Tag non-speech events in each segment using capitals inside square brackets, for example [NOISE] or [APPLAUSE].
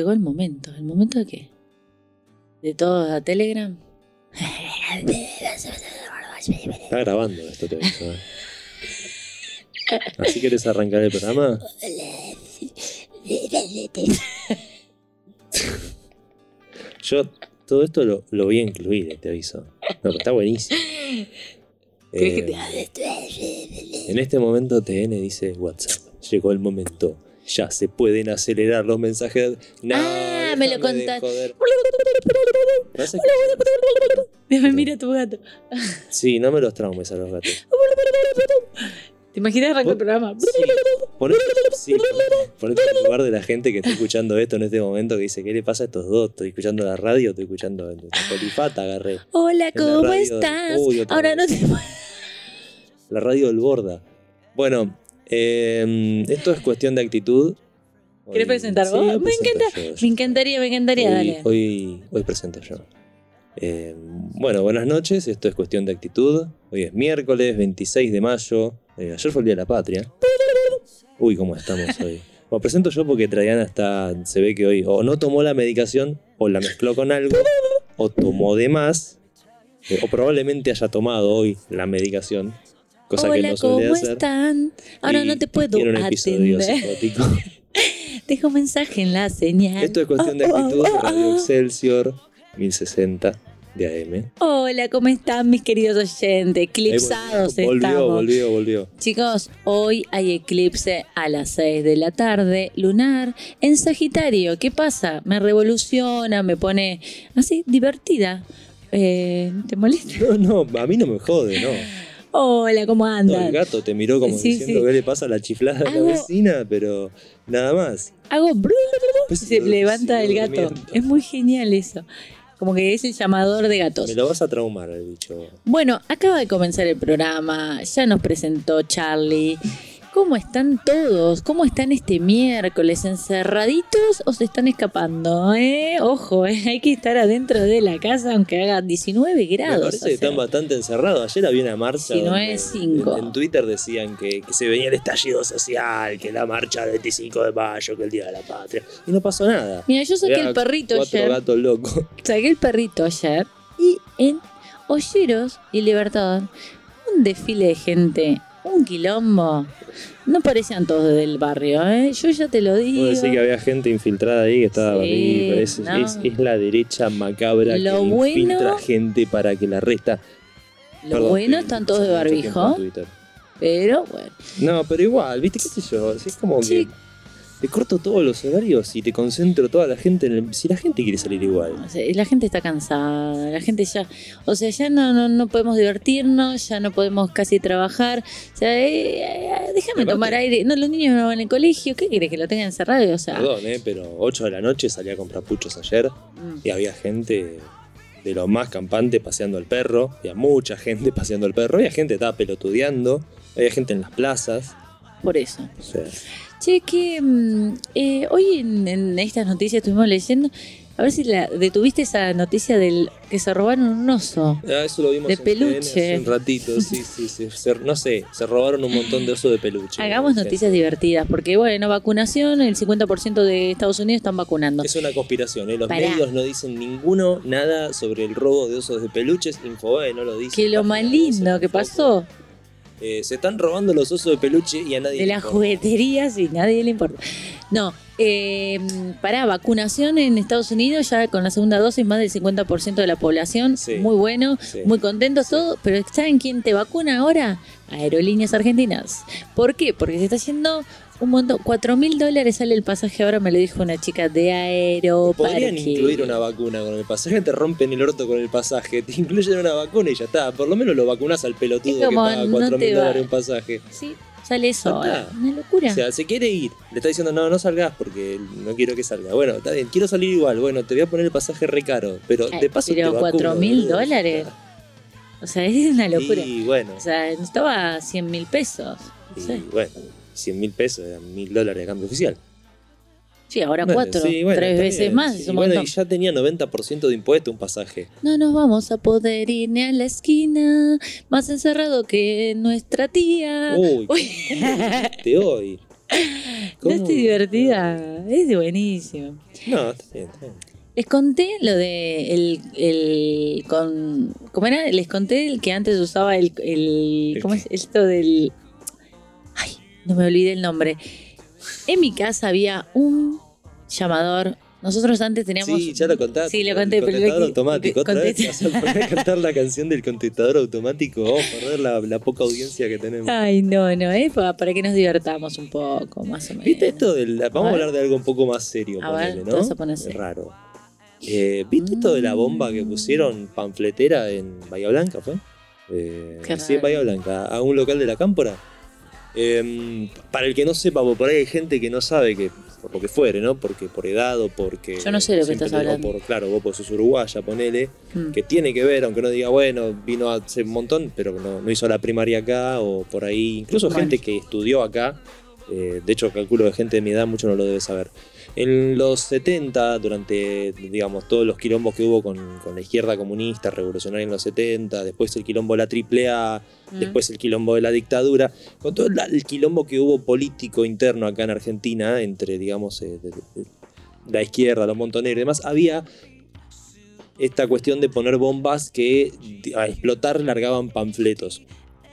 Llegó el momento. ¿El momento de qué? ¿De todo a Telegram? Está grabando esto, te aviso, ¿eh? ¿Así querés arrancar el programa? Yo todo esto lo, lo voy a incluir, te aviso. No, pero está buenísimo. ¿Querés que Eh, en este momento TN dice WhatsApp. Llegó el momento. Ya se pueden acelerar los mensajes. No, Ah, me lo. ¿No se- Me mira tu gato. Sí, no me los traumes a los gatos. [LAUGHS] ¿Te imaginas arrancar el programa? Sí, ponete, sí, ponete en el lugar de la gente que está escuchando esto en este momento que dice, ¿qué le pasa a estos dos? Estoy escuchando la radio, estoy escuchando la polifata, agarré. Hola, ¿cómo estás? Uy, Ahora no vez. te [LAUGHS] La radio del Borda. Bueno, eh, esto es cuestión de actitud. ¿Querés Hoy- presentar sí, vos? Me presentar encanta, yo. Me encantaría, me encantaría, hoy, dale. Hoy, hoy presento yo. Eh, bueno, buenas noches, esto es cuestión de actitud. Hoy es miércoles 26 de mayo. Eh, ayer fue el Día de la Patria. Uy, cómo estamos hoy. [LAUGHS] Bueno, presento yo porque Traiana está, se ve que hoy o no tomó la medicación, o la mezcló con algo, o tomó de más, eh, o probablemente haya tomado hoy la medicación, cosa que Hola, no ¿cómo hacer. están? Ahora Y no te puedo un atender. [LAUGHS] Dejo un mensaje en la señal. Esto es cuestión de Oh, oh, actitud, oh, oh, Radio. Excelsior 1060 de AM. Hola, ¿cómo están mis queridos oyentes? Eclipsados volvió, estamos. volvió, volvió. Chicos, hoy hay eclipse a las 6 de la tarde, lunar, en Sagitario. ¿Qué pasa? Me revoluciona, me pone así, divertida. Eh, ¿Te molesta? No, no, a mí no me jode, no. Hola, ¿cómo No, el gato te miró como Sí, diciendo sí. qué le pasa a la chiflada de la vecina, pero nada más. Hago Pues se levanta el gato. durmiendo. Es muy genial eso. Como que es el llamador de gatos. Me lo vas a traumar el bicho. Bueno, acaba de comenzar el programa, ya nos presentó Charlie. ¿Cómo están todos? ¿Cómo están este miércoles? ¿Encerraditos o se están escapando? ¿Eh? Ojo, ¿eh? hay que estar adentro de la casa aunque haga 19 Me grados. parece que están bastante encerrados. Ayer había una marcha. Si no donde es cinco. En, en Twitter decían que, que se venía el estallido social, que la marcha del 25 de mayo, que el Día de la Patria. Y no pasó nada. Mira, yo saqué el perrito Cuatro ayer. gatos locos. Saqué el perrito ayer y en Olleros y Libertador, un desfile de gente, un quilombo. No parecían todos del barrio, ¿eh? Yo ya te lo digo. Puedo decir que había gente infiltrada ahí que estaba Sí, ahí. Es, no. es- es la derecha macabra Lo que bueno- infiltra gente para que la resta. Lo Perdón, bueno, estoy están todos de barbijo, pero bueno. No, pero igual, ¿viste qué sé yo? Es como Sí. que te corto todos los horarios y te concentro toda la gente en el... Si la gente quiere salir igual. O sea, la gente está cansada, la gente ya, o sea, ya no, no, no podemos divertirnos, ya no podemos casi trabajar. O sea, eh, eh, déjame tomar aire. No, los niños no van al colegio, ¿qué querés que lo tengan encerrado? O sea, Perdón, ¿eh? Pero 8 de la noche salí a comprar puchos ayer mm, y había gente de lo más campante paseando el perro. Había mucha gente [LAUGHS] paseando el perro. Había gente que estaba pelotudeando. Había gente en las plazas. por eso. O sea, Che, que mm, eh, hoy en, en estas noticias estuvimos leyendo, a ver si la detuviste esa noticia del que se robaron un oso. ah, eso lo vimos De en peluche. hace un ratito. Sí, sí, sí. Se- no sé, se robaron un montón de osos de peluche. Hagamos noticias divertidas, porque bueno, vacunación, el 50% de Estados Unidos están vacunando. Es una conspiración, ¿eh? Los Pará. medios no dicen ninguno nada sobre el robo de osos de peluches. Infobae no lo dice. Que lo más lindo que pasó Eh, se están robando los osos de peluche y a nadie de le las importa. jugueterías y nadie le importa. No, eh, para vacunación en Estados Unidos, ya con la segunda dosis, más del 50% de la población. Sí. Muy bueno, Sí. muy contentos todo. Pero ¿saben quién te vacuna ahora? Aerolíneas Argentinas. ¿Por qué? Porque se está haciendo un montón. 4 mil dólares sale el pasaje ahora, me lo dijo una chica de Aeroparque. Podrían incluir una vacuna con el pasaje, te rompen el orto con el pasaje, te incluyen una vacuna y ya está. Por lo menos lo vacunás al pelotudo que paga no 4 te mil va. dólares un pasaje. Sí, sale eso. Una locura. O sea, se quiere ir, le está diciendo, no, no salgas porque no quiero que salga. Bueno, está bien, quiero salir igual. Bueno, te voy a poner el pasaje re caro, pero Ay, de paso pero te 4 mil dólares. O sea, [LAUGHS] es una locura. Y bueno, O sea, estaba a 100 mil pesos. No y sé. bueno, 100 mil pesos eran mil dólares de cambio oficial. Sí, ahora Bueno, cuatro, sí, bueno, tres veces más. sí, es un bueno, y ya tenía 90% de impuesto un pasaje. No nos vamos a poder ir ni a la esquina, más encerrado que nuestra tía. Uy, Uy. [LAUGHS] te hoy. No estoy divertida, es buenísimo. No, está bien, está bien. Les conté lo de el, el con ¿cómo era? Les conté el que antes usaba el, el ¿El ¿cómo es esto del no me olvidé el nombre. En mi casa había un llamador. Nosotros antes teníamos Sí, ya lo contaste. Sí, lo el conté, pero contestador automático. Otra vez vas a poner a cantar la canción del contestador automático. Vamos a perder la, la poca audiencia que tenemos. Ay, no, no, es para, para que nos divertamos un poco, más o menos. ¿Viste esto? del- vamos a, ver. hablar de algo un poco más serio, A ver, ponele, te ¿no? vas a poner serio. Es raro. Eh, ¿Viste esto de la bomba que pusieron panfletera en Bahía Blanca, fue? Eh, sí, en. Bahía Blanca, a un local de la Cámpora. Eh, para el que no sepa, por ahí hay gente que no sabe que por lo que fuere, ¿no? Porque por edad o porque. Yo no sé lo que estás hablando. por, claro, vos pues sos uruguaya, ponele. Mm. Que tiene que ver, aunque no diga, bueno, vino hace un montón, pero no, no hizo la primaria acá o por ahí. Incluso Bueno. gente que estudió acá. Eh, de hecho, calculo que gente de mi edad mucho no lo debe saber. En los 70, durante, digamos, todos los quilombos que hubo con, con la izquierda comunista, revolucionaria en los 70, después el quilombo de la AAA, Mm. después el quilombo de la dictadura, con todo el quilombo que hubo político interno acá en Argentina, entre, digamos, eh, de- de- la izquierda, los montoneros y demás, había esta cuestión de poner bombas que a explotar largaban panfletos.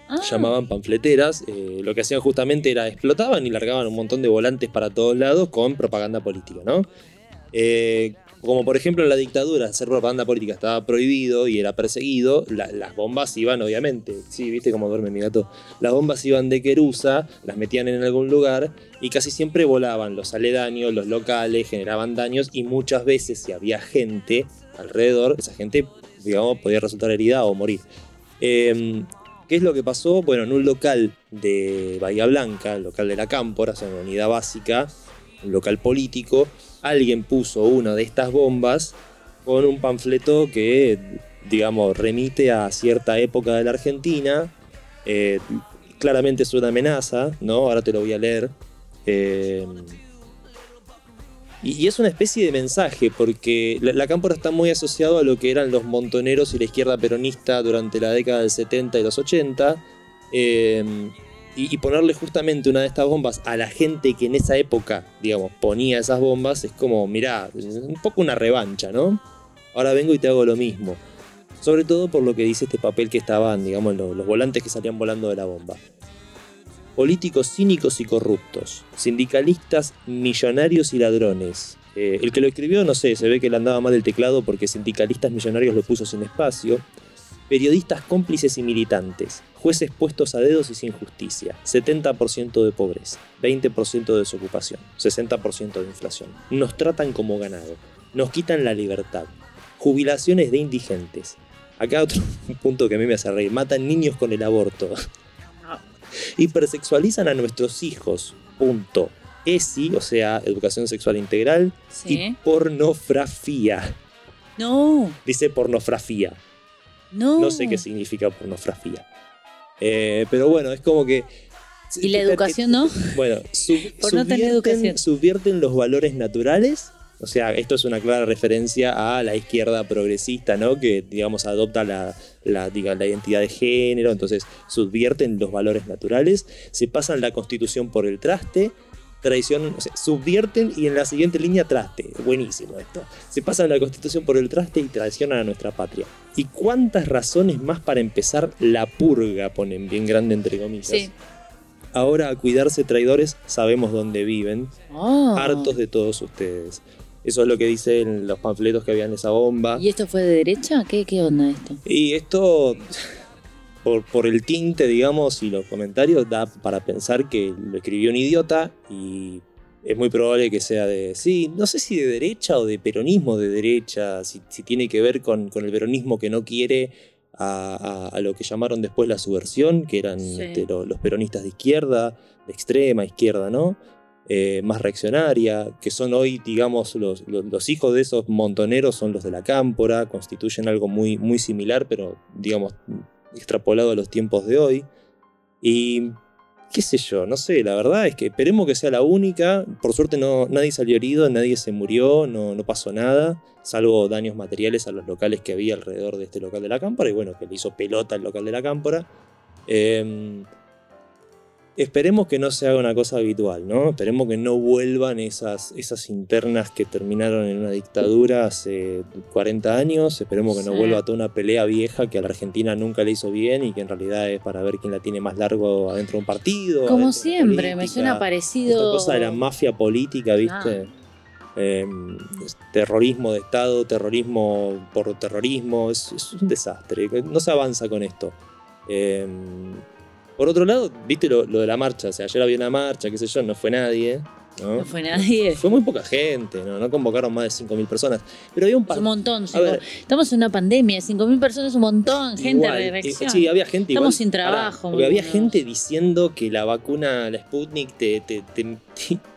Ah, Llamaban panfleteras, eh, lo que hacían justamente era explotaban y largaban un montón de volantes para todos lados con propaganda política, ¿no? Eh, como por ejemplo en la dictadura hacer propaganda política estaba prohibido y era perseguido, la- las bombas iban obviamente, sí, viste cómo duerme mi gato, las bombas iban de querusa, las metían en algún lugar y casi siempre volaban los aledaños, los locales, generaban daños y muchas veces si había gente alrededor, esa gente, digamos, podía resultar herida o morir. Eh, ¿Qué es lo que pasó? Bueno, en un local de Bahía Blanca, el local de la Cámpora, o una unidad básica, un local político, alguien puso una de estas bombas con un panfleto que, digamos, remite a cierta época de la Argentina. Eh, claramente es una amenaza, ¿no? Ahora te lo voy a leer. Eh, y, es una especie de mensaje, porque la, la Cámpora está muy asociado a lo que eran los montoneros y la izquierda peronista durante la década del 70 y los 80. eh, y, y ponerle justamente una de estas bombas a la gente que en esa época, digamos, ponía esas bombas, es como, mirá, es un poco una revancha, ¿no? Ahora vengo y te hago lo mismo. Sobre todo por lo que dice este papel que estaban, digamos, los, los volantes que salían volando de la bomba. Políticos cínicos y corruptos, sindicalistas millonarios y ladrones. Eh, el que lo escribió, no sé, se ve que le andaba mal el teclado porque sindicalistas millonarios lo puso sin espacio. Periodistas cómplices y militantes, jueces puestos a dedos y sin justicia, 70% de pobreza, 20% de desocupación, 60% de inflación. Nos tratan como ganado, nos quitan la libertad, jubilaciones de indigentes. Acá otro [LAUGHS] punto que a mí me hace reír, matan niños con el aborto. Hipersexualizan a nuestros hijos, punto. ESI, o sea, educación sexual integral, sí. y pornografía. No, Dice pornografía. no. No sé qué significa pornografía. Eh, pero bueno, es como que. ¿Y la educación no? Bueno, sub- [LAUGHS] Por no tener subvierten- educación. subvierten los valores naturales. O sea, esto es una clara referencia a la izquierda progresista, ¿no? Que, digamos, adopta la, la, diga, la identidad de género, entonces subvierten los valores naturales, se pasan la constitución por el traste, traición, o sea, subvierten y en la siguiente línea traste. Buenísimo esto. Se pasan la constitución por el traste y traicionan a nuestra patria. ¿Y cuántas razones más para empezar la purga? Ponen bien grande entre comillas. Sí. ahora a cuidarse traidores, sabemos dónde viven, Oh. hartos de todos ustedes. Eso es lo que dicen los panfletos que habían en esa bomba. ¿Y esto fue de derecha? ¿Qué, qué onda esto? Y esto, por, por el tinte, digamos, y los comentarios, da para pensar que lo escribió un idiota y es muy probable que sea de, sí, no sé si de derecha o de peronismo de derecha, si, si tiene que ver con, con el peronismo que no quiere a, a- a lo que llamaron después la subversión, que eran Sí. este, lo- los peronistas de izquierda, de extrema izquierda, ¿no? Eh, más reaccionaria, que son hoy, digamos, los, los- los hijos de esos montoneros son los de la cámpora, constituyen algo muy, muy similar, pero, digamos, extrapolado a los tiempos de hoy. Y qué sé yo, no sé, la verdad es que esperemos que sea la única. Por suerte no, nadie salió herido, nadie se murió, no, no pasó nada, salvo daños materiales a los locales que había alrededor de este local de la cámpora, y bueno, que le hizo pelota al local de la cámpora. Eh, esperemos que no se haga una cosa habitual, ¿no? Esperemos que no vuelvan esas, esas internas que terminaron en una dictadura hace 40 años. Esperemos que no vuelva toda una pelea vieja que a la Argentina nunca le hizo bien y que en realidad es para ver quién la tiene más largo adentro de un partido. Como siempre, me suena Esta parecido. cosa de la mafia política, ¿viste? Eh, es terrorismo de Estado, terrorismo por terrorismo, es, es un desastre. No se avanza con esto. Eh, por otro lado, viste lo, lo de la marcha. O sea, ayer había una marcha, qué sé yo, no fue nadie. ¿no? No fue nadie. Fue muy poca gente, ¿no? No convocaron más de 5.000 personas. Pero había un Es par un montón. Cinco- ver. Estamos en una pandemia, 5.000 personas es un montón. Gente Igual, de eh. Sí, había gente Estamos igual, sin pará, trabajo, porque había gente diciendo que la vacuna, la Sputnik, te, te, te-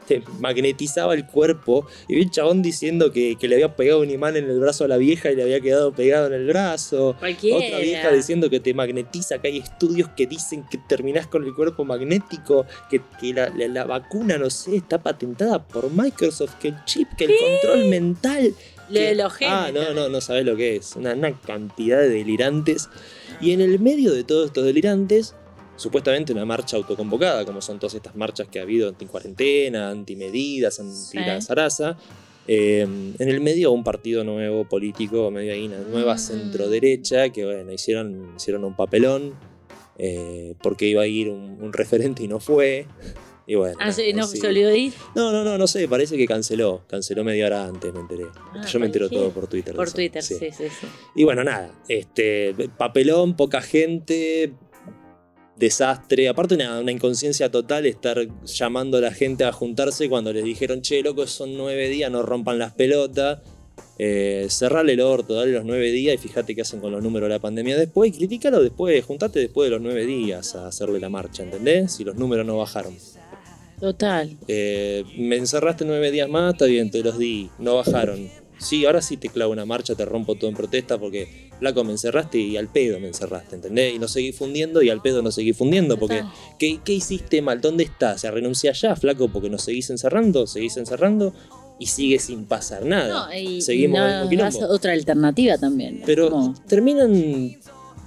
te magnetizaba el cuerpo. Y vi un chabón diciendo que, que le había pegado un imán en el brazo a la vieja y le había quedado pegado en el brazo. Cualquiera. Otra vieja diciendo que te magnetiza, que hay estudios que dicen que terminás con el cuerpo magnético, que, que la, la- la vacuna, no sé, está patentada por Microsoft, que el chip, que el control mental. Lo de que- los genes Ah, no, no, no sabés lo que es. Una, una cantidad de delirantes. Y en el medio de todos estos delirantes, supuestamente una marcha autoconvocada, como son todas estas marchas que ha habido anti-cuarentena, anti-medidas, anti-la Sí. zaraza. eh, en el medio un partido nuevo político, medio ahí, una nueva Mm. centro-derecha, que bueno, hicieron, hicieron un papelón, eh, porque iba a ir un, un referente y no fue. Y bueno, Ah, sí, no de ir No, no, no, no sé, parece que canceló. Canceló media hora antes, me enteré. Ah, Yo me entero todo por Twitter. por Twitter. sí. Sí, sí, sí. Y bueno, nada, este, papelón, poca gente, desastre. Aparte, una, una inconsciencia total estar llamando a la gente a juntarse cuando les dijeron, che, loco, son nueve días, no rompan las pelotas. Eh, cerrale el orto, dale los nueve días y fíjate qué hacen con los números de la pandemia después y critícalo después, juntate después de los nueve días a hacerle la marcha, ¿entendés? Si los números no bajaron. Total. Eh, me encerraste nueve días más, está bien, te los di, no bajaron. Sí, ahora sí te clavo una marcha, te rompo todo en protesta porque, flaco, me encerraste y al pedo me encerraste, ¿entendés? Y no seguí fundiendo y al pedo no seguí fundiendo porque. ¿qué, qué hiciste mal? ¿Dónde estás? ¿Se renuncia ya, flaco, porque nos seguís encerrando? ¿Seguís encerrando? Y sigue sin pasar nada. No, y, Seguimos y no, otra alternativa también. Pero terminan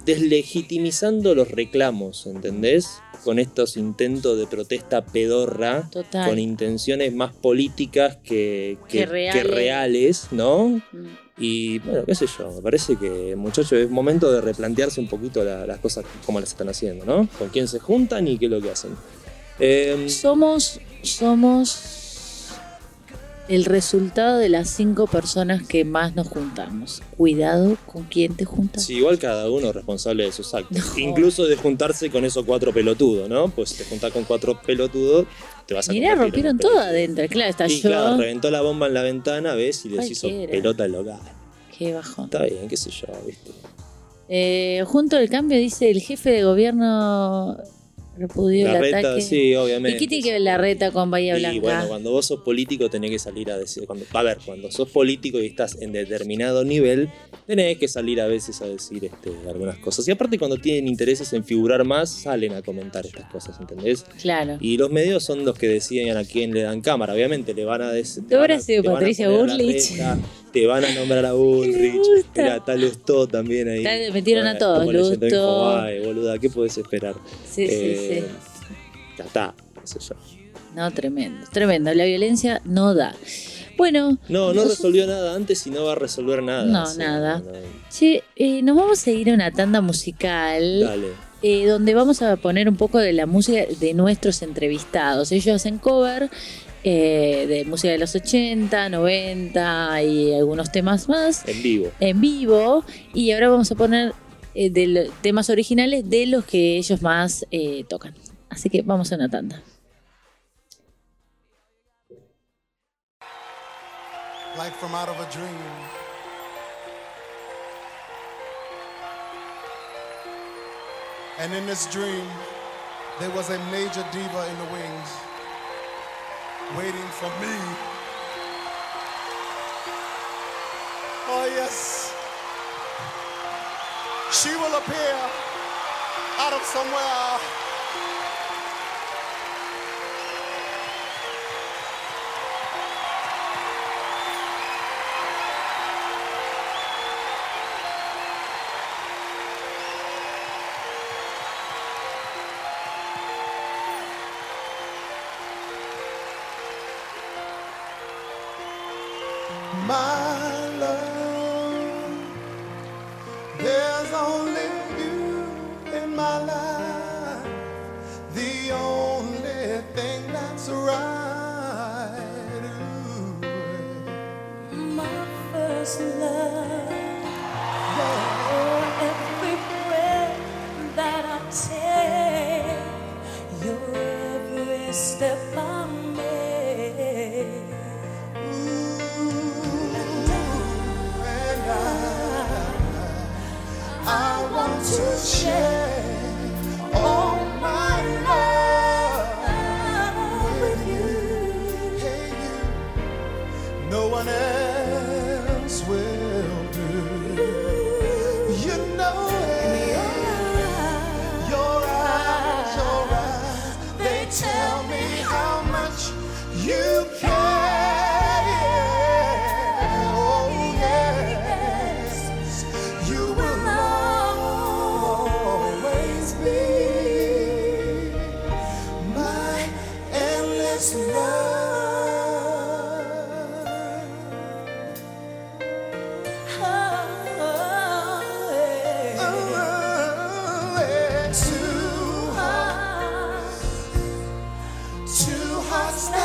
deslegitimizando los reclamos, ¿entendés? Con estos intentos de protesta pedorra Total. con intenciones más políticas que, que- Que reales. que reales, ¿no? Mm. Y bueno, qué sé yo, me parece que, muchachos, es momento de replantearse un poquito la- las cosas como las están haciendo, ¿no? Con quién se juntan y qué es lo que hacen. Eh, Somos, somos el resultado de las cinco personas que más nos juntamos. Cuidado con quién te juntas. sí, igual cada uno es responsable de sus actos. No. Incluso de juntarse con esos cuatro pelotudos, ¿no? Pues si te juntás con cuatro pelotudos, te vas a Mirá, rompieron todo adentro. Claro, está Y yo. claro, reventó la bomba en la ventana, ves, y les hizo pelota al local. Qué bajón. Está bien, qué sé yo, ¿viste? Eh, junto al cambio dice el jefe de gobierno repudió La el reta, ataque. sí, obviamente. ¿Y qué tiene que ver la reta con Bahía Y Blanca? bueno, cuando vos sos político tenés que salir a decir, cuando, a ver, cuando sos político y estás en determinado nivel, tenés que salir a veces a decir este, algunas cosas. Y aparte cuando tienen intereses en figurar más, salen a comentar estas cosas, ¿entendés? Claro. Y los medios son los que deciden a quién le dan cámara, obviamente le van a decir... ¿Tú habrás sido Patricia Bullrich? Te van a nombrar a [LAUGHS] Bullrich, mira, está Lustó también ahí. Metieron a todos, Lustó. Boluda, ¿qué podés esperar? Sí, Eh, sí, ya está, no. No, tremendo, tremendo. La violencia no da. Bueno. No, no resolvió nada antes y no va a resolver nada. No, nada. Sí, eh, nos vamos a ir a una tanda musical. Eh, donde vamos a poner un poco de la música de nuestros entrevistados. Ellos hacen cover eh, de música de los 80, 90 y algunos temas más. En vivo. En vivo. Y ahora vamos a poner eh, de los temas originales de los que ellos más eh, tocan. Así que vamos a una tanda. Like from out of a dream. And in this dream, there was a major diva in the wings, waiting for me. Oh, yes. She will appear out of somewhere. hearts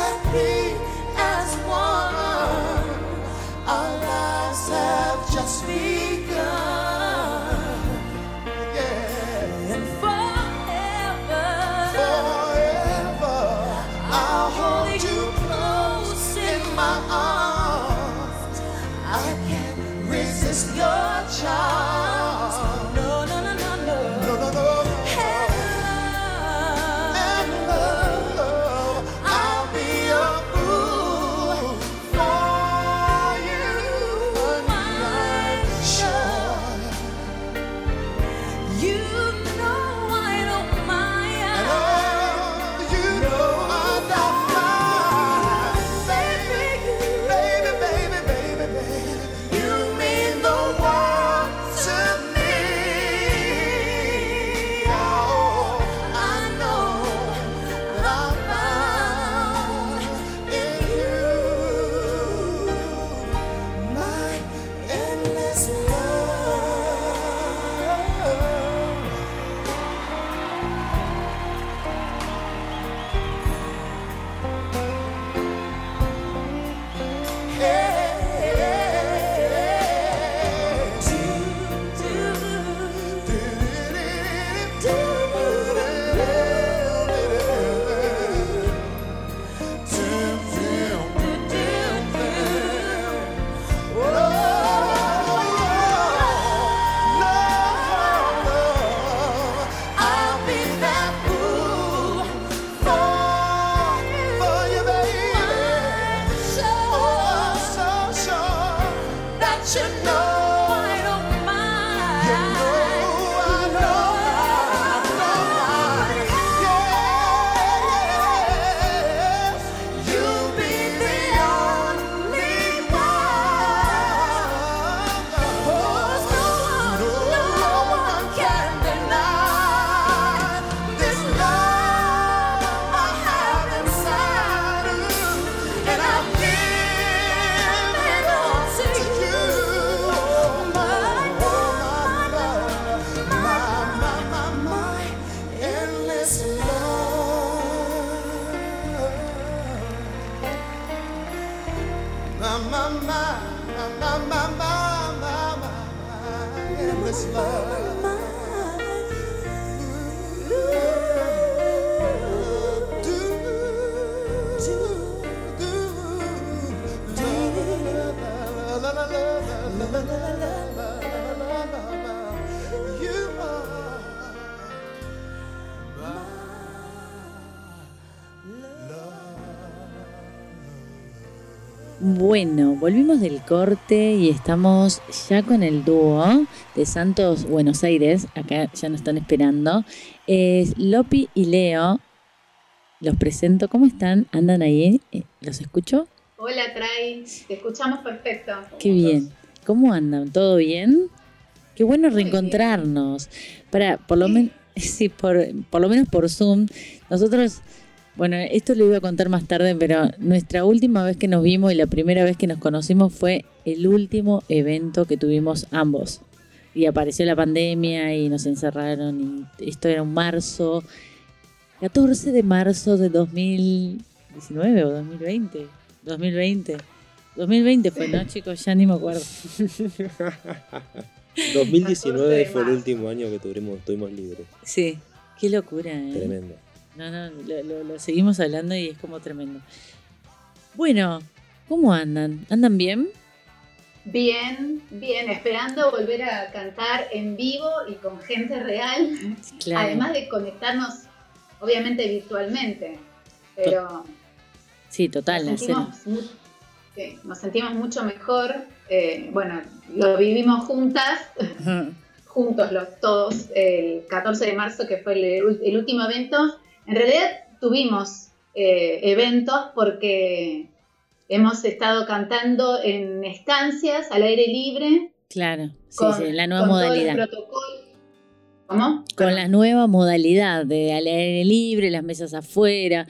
corte y estamos ya con el dúo de Santos Buenos Aires. Acá ya nos están esperando. Es Lopi y Leo. Los presento. ¿Cómo están? ¿Andan ahí? Eh, ¿Los escucho? Hola, Trai. Te escuchamos perfecto. Qué bien. ¿Cómo andan? ¿Todo bien? Qué bueno Muy bien. reencontrarnos. Para, por lo menos, [LAUGHS] sí, por, por lo menos por Zoom. Nosotros, bueno, esto lo iba a contar más tarde, pero nuestra última vez que nos vimos y la primera vez que nos conocimos fue el último evento que tuvimos ambos. Y apareció la pandemia y nos encerraron y esto era un marzo, 14 de marzo de 2019 o 2020. 2020. 2020 fue, ¿no, chicos? Ya ni me acuerdo. [LAUGHS] 2019 fue el último año que tuvimos, tuvimos libres. Sí, qué locura, ¿eh? Tremendo. No, no, lo, lo- lo seguimos hablando y es como tremendo. Bueno, ¿cómo andan? ¿Andan bien? Bien, bien. Esperando volver a cantar en vivo y con gente real. Claro. Además de conectarnos, obviamente, virtualmente. Pero sí, total, nos, sentimos sí, nos sentimos mucho mejor. Eh, bueno, lo vivimos juntas, [LAUGHS] juntos los todos, el 14 de marzo, que fue el, el último evento. En realidad tuvimos eh, eventos porque hemos estado cantando en estancias al aire libre. Claro, sí, con, sí, la nueva con todo el modalidad. protocolo. ¿Cómo? Con la nueva modalidad de al aire libre, las mesas afuera.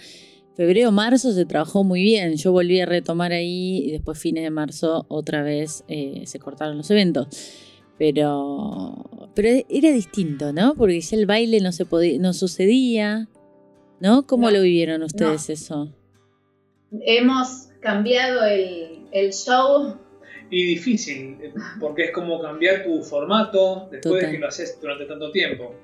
Febrero, marzo se trabajó muy bien. Yo volví a retomar ahí y después fines de marzo otra vez eh, se cortaron los eventos. Pero, pero era distinto, ¿no? Porque ya el baile no se podía, no sucedía, ¿no? ¿Cómo No, lo vivieron ustedes eso? Hemos cambiado el, el show. Y difícil, porque es como cambiar tu formato después Total. de que lo haces durante tanto tiempo.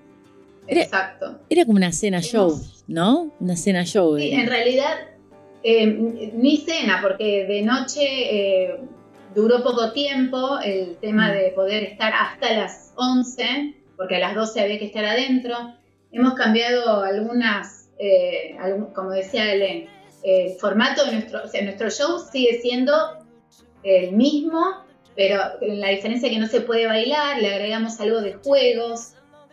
Era- Exacto. Era como una cena Hemos- show, ¿no? Una cena show. Sí, en realidad, eh, ni cena, porque de noche eh, duró poco tiempo el tema Mm. de poder estar hasta las 11, porque a las 12 había que estar adentro. Hemos cambiado algunas, eh, algún- como decía Elen, el formato de nuestro, o sea, nuestro show sigue siendo el mismo, pero la diferencia es que no se puede bailar, le agregamos algo de juegos,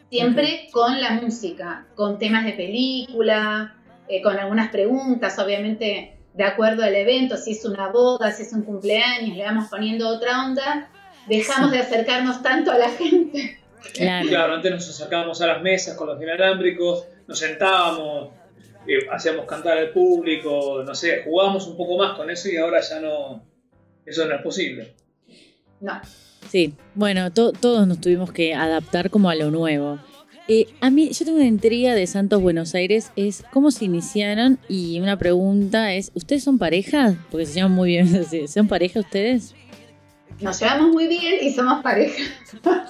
siempre con la música, con temas de película, eh, con algunas preguntas, obviamente de acuerdo al evento, si es una boda, si es un cumpleaños, le vamos poniendo otra onda, dejamos Sí. de acercarnos tanto a la gente. Claro. Claro, antes nos acercábamos a las mesas con los inalámbricos, nos sentábamos, eh, hacíamos cantar al público, no sé, jugábamos un poco más con eso y ahora ya no, eso no es posible. No, Sí, bueno, to- todos nos tuvimos que adaptar como a lo nuevo. Eh, a mí, yo tengo una intriga de Santos Buenos Aires, es cómo se iniciaron y una pregunta es, ¿ustedes son pareja? Porque se llaman muy bien, [LAUGHS] ¿son pareja ustedes? nos llevamos muy bien y somos pareja. [LAUGHS]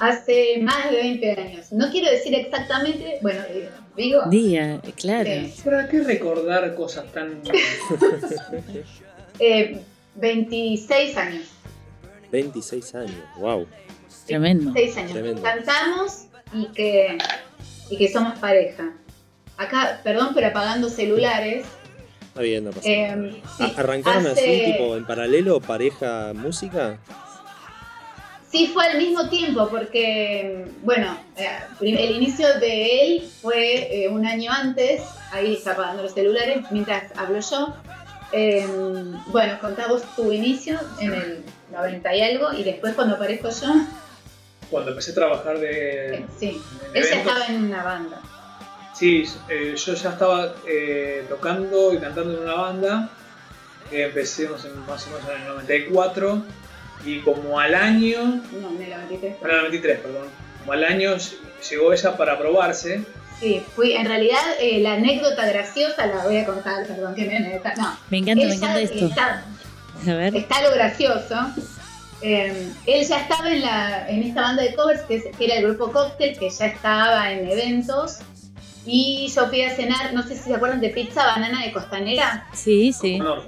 Hace más de 20 años. No quiero decir exactamente, bueno, digo, digo Diga, claro. Sí. ¿Para qué recordar cosas tan... [LAUGHS] eh, 26 años. 26 años, wow. Tremendo. 6 años. Tremendo. Cantamos y que, y que somos pareja. Acá, perdón, pero apagando celulares. Está bien, no pasa eh, nada. sí, ¿A- ¿Arrancaron hace- así, tipo en paralelo, pareja, música? Sí, fue al mismo tiempo, porque, bueno, eh, el inicio de él fue eh, un año antes, ahí está apagando los celulares, mientras hablo yo. Eh, bueno, contá vos tu inicio en el 90 y algo, y después cuando aparezco yo, Cuando empecé a trabajar de... eh, sí, en él ya eventos, estaba en una banda. Sí, eh, yo ya estaba tocando y cantando en una banda. En, más o menos en el 94 y como al año, No, en el 93. en el 93, perdón, como al año llegó ella para probarse. Sí, fui, en realidad eh, la anécdota graciosa la voy a contar, perdón que me. No, Me encanta, me ella encanta esto. está- A ver. está lo gracioso. Eh, él ya estaba en, la, en esta banda de covers, que, es- que era el grupo Cocktail, que ya estaba en eventos. Y yo fui a cenar, no sé si se acuerdan de Pizza Banana de Costanera. Sí, sí. No,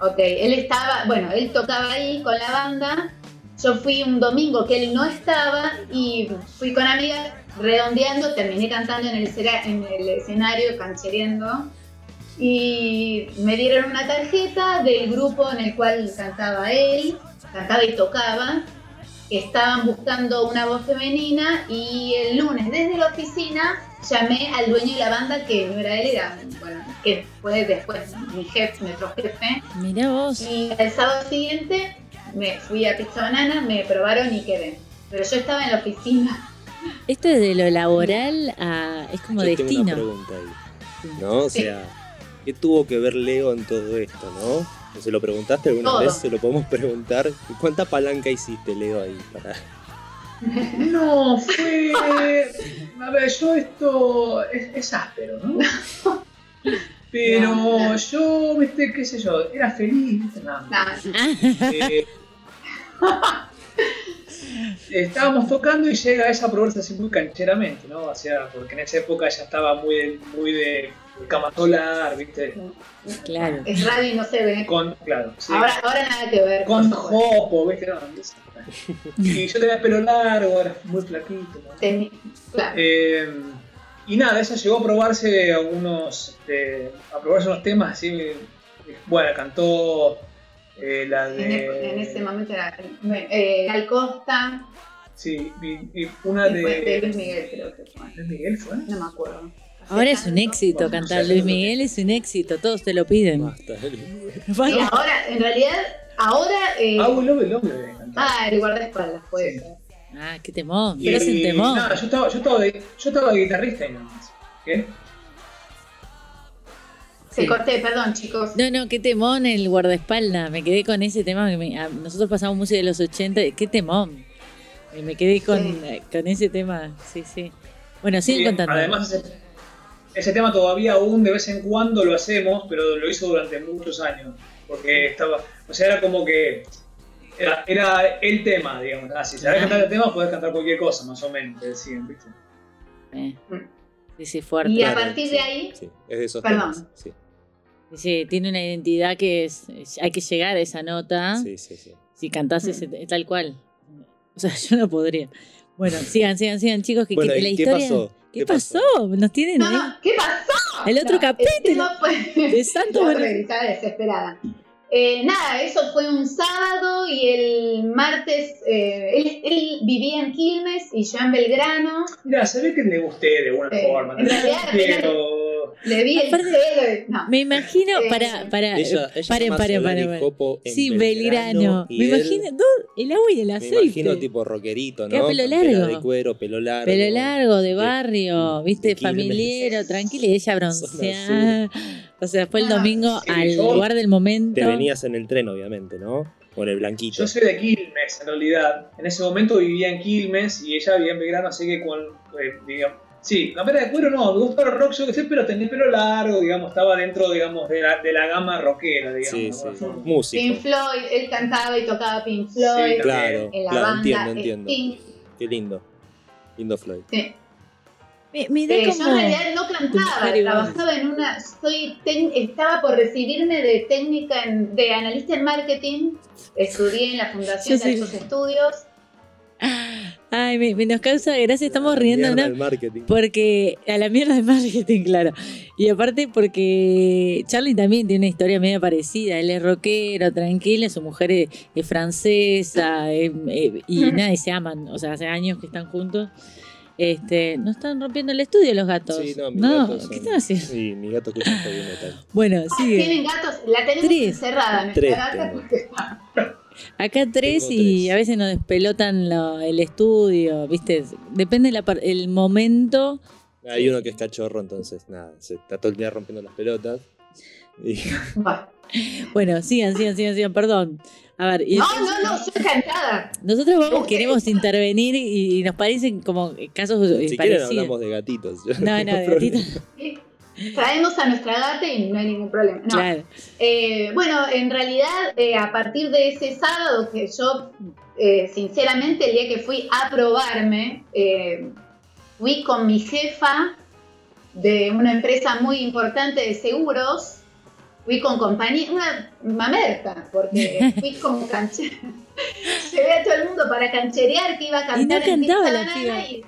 Ok, él estaba, bueno, él tocaba ahí con la banda. Yo fui un domingo que él no estaba y fui con amigas redondeando, terminé cantando en el, en el escenario, canchereando. Y me dieron una tarjeta del grupo en el cual cantaba él, cantaba y tocaba. Estaban buscando una voz femenina y el lunes desde la oficina llamé al dueño de la banda, que no era él, era, bueno, que fue después mi jefe, nuestro jefe. Mirá vos. Y el sábado siguiente me fui a Pizza Banana, me probaron y quedé. Pero yo estaba en la oficina. Esto es de lo laboral a. Es como Yo tengo una destino. pregunta ahí. ¿No? O Sí. sea, ¿qué tuvo que ver Leo en todo esto, no? ¿Se lo preguntaste alguna Todo. vez? ¿Se lo podemos preguntar? ¿Cuánta palanca hiciste, Leo, ahí? Para... No, fue. A ver, yo esto. Es, es áspero, ¿no? Pero No, no. yo, viste, qué sé yo, era feliz, viste, nada. Eh, estábamos tocando y llega esa a probarse así muy cancheramente, ¿no? O sea, porque en esa época ya estaba muy de, muy de cama solar, ¿viste? Claro. es radio y no se ve. Con, claro, sí. Ahora, ahora nada que ver. con supuesto. jopo, ¿viste? No, [LAUGHS] y yo tenía pelo largo, era muy flaquito, ¿no? Teni- claro. Eh, y nada, ella llegó a probarse algunos, este, a probarse unos temas así. eh, Bueno, cantó eh, la en, e- en ese de. momento era eh, Gal Costa, Sí, y, y una después de de. Luis Miguel creo que fue. ¿Luis Miguel fue? No me acuerdo. Ahora es un éxito Bueno, cantar Luis. Miguel, es un éxito, todos te lo piden. Basta. [LAUGHS] Y ahora, en realidad, ahora. Eh, Ah, Love debe cantar. ah, el guardaespaldas puede Sí. ser. Ah, qué temón, Y- pero es un temón. Nada, yo estaba, yo estaba de, yo estaba de guitarrista y no ¿Qué? Se Sí. corté, perdón, chicos. No, no, qué temón el guardaespaldas. Me quedé con ese tema. Que me- a- nosotros pasamos música de los 80. Qué temón. Y me quedé con, Sí. eh, con ese tema. Sí, sí. Bueno, siguen Y, contando. Además, ese, ese tema todavía aún de vez en cuando lo hacemos, pero lo hizo durante muchos años. Porque estaba. O sea, era como que. Era, era el tema, digamos. Ah, si sabés cantar el tema, podés cantar cualquier cosa, más o menos, te decían, ¿viste? Eh, Mm. Sí, sí, fuerte. Y a partir de ahí, Sí, es de esos Perdón. temas. Sí, Sí, tiene una identidad que es. Hay que llegar a esa nota. sí, sí. sí. Si cantás Mm. ese- tal cual. O sea, [LAUGHS] yo no podría. Bueno, sigan, sigan, sigan, chicos. Que, Bueno, que ¿y la qué historia. pasó? ¿Qué ¿Qué pasó? pasó? Nos tienen No, ahí. no, ¿qué pasó? El otro No, capítulo. fue- De Santo [LAUGHS] Bueno. estaba desesperada. Eh, nada, eso fue un sábado y el martes eh, él, él vivía en Quilmes y yo en Belgrano. Mira, se ve que le gusté de alguna Eh, forma. en realidad, pero. Le vi el pelo. No. Me imagino, Eh, para, para, Ella, ella paren, paren, paren, Sí, Belgrano. Me él, imagino, no, el agua y el Me aceite. imagino tipo rockerito, ¿no? pelo Campera largo. de cuero, pelo largo. Pelo largo, de barrio, de viste, familiero, tranquila y ella bronceada. O sea, fue el Ah, domingo sí, al yo- lugar del momento. Te venías en el tren, obviamente, ¿no? Con el blanquito. Yo soy de Quilmes, en realidad. En ese momento vivía en Quilmes y ella vivía en Belgrano, así que con. eh, digamos, sí, campera de cuero no, me gusta el rock, yo qué sé, pero tenía el pelo largo, digamos, estaba dentro, digamos, de la, de la gama rockera, digamos. Sí, sí. Músico. Pink Floyd, él cantaba y tocaba Pink Floyd Sí, Claro, en la claro, banda. entiendo, entiendo. Pink, Qué lindo. Lindo Floyd. sí. Me, me da Eh, yo como... en realidad no cantaba, trabajaba en una, soy estaba por recibirme de técnica en- de analista en marketing, estudié en la Fundación Yo de sí. Altos Estudios, Ay, me, me nos causa gracia, estamos riendo, Mierda ¿no? del marketing. Porque a la mierda de marketing, claro. Y aparte porque Charlie también tiene una historia medio parecida. Él es rockero, tranquilo, su mujer es, es francesa eh, eh, y nada, y se aman. O sea, hace años que están juntos. Este, no están rompiendo el estudio los gatos. Sí, no, mis gatos son- ¿qué están haciendo? Sí, mi gato escucha heavy metal. Bueno, sigue. tienen gatos, la tenemos Tres. encerrada, Tres gata, Acá tres Tengo y tres. a veces nos despelotan lo- el estudio, ¿viste? Depende la el momento. Hay uno que es cachorro, entonces nada, se está todo el día rompiendo las pelotas. Y [LAUGHS] Bueno. Sigan, sigan, sigan, sigan, perdón. A ver, y No, no, no, yo encantada. nosotros vamos, queremos intervenir y, y nos parecen como casos si quieren parecidos. hablamos de gatitos. No, no, de gatitos. Traemos a nuestra gata y no hay ningún problema. No. Claro. Eh, bueno, en realidad, eh, a partir de ese sábado que yo, eh, sinceramente, el día que fui a probarme, fui con mi jefa de una empresa muy importante de seguros, fui con compañía, una mamerta, porque [LAUGHS] fui con canche. [LAUGHS] Llevé a todo el mundo para cancherear que iba a Y no cantar en cantaba la y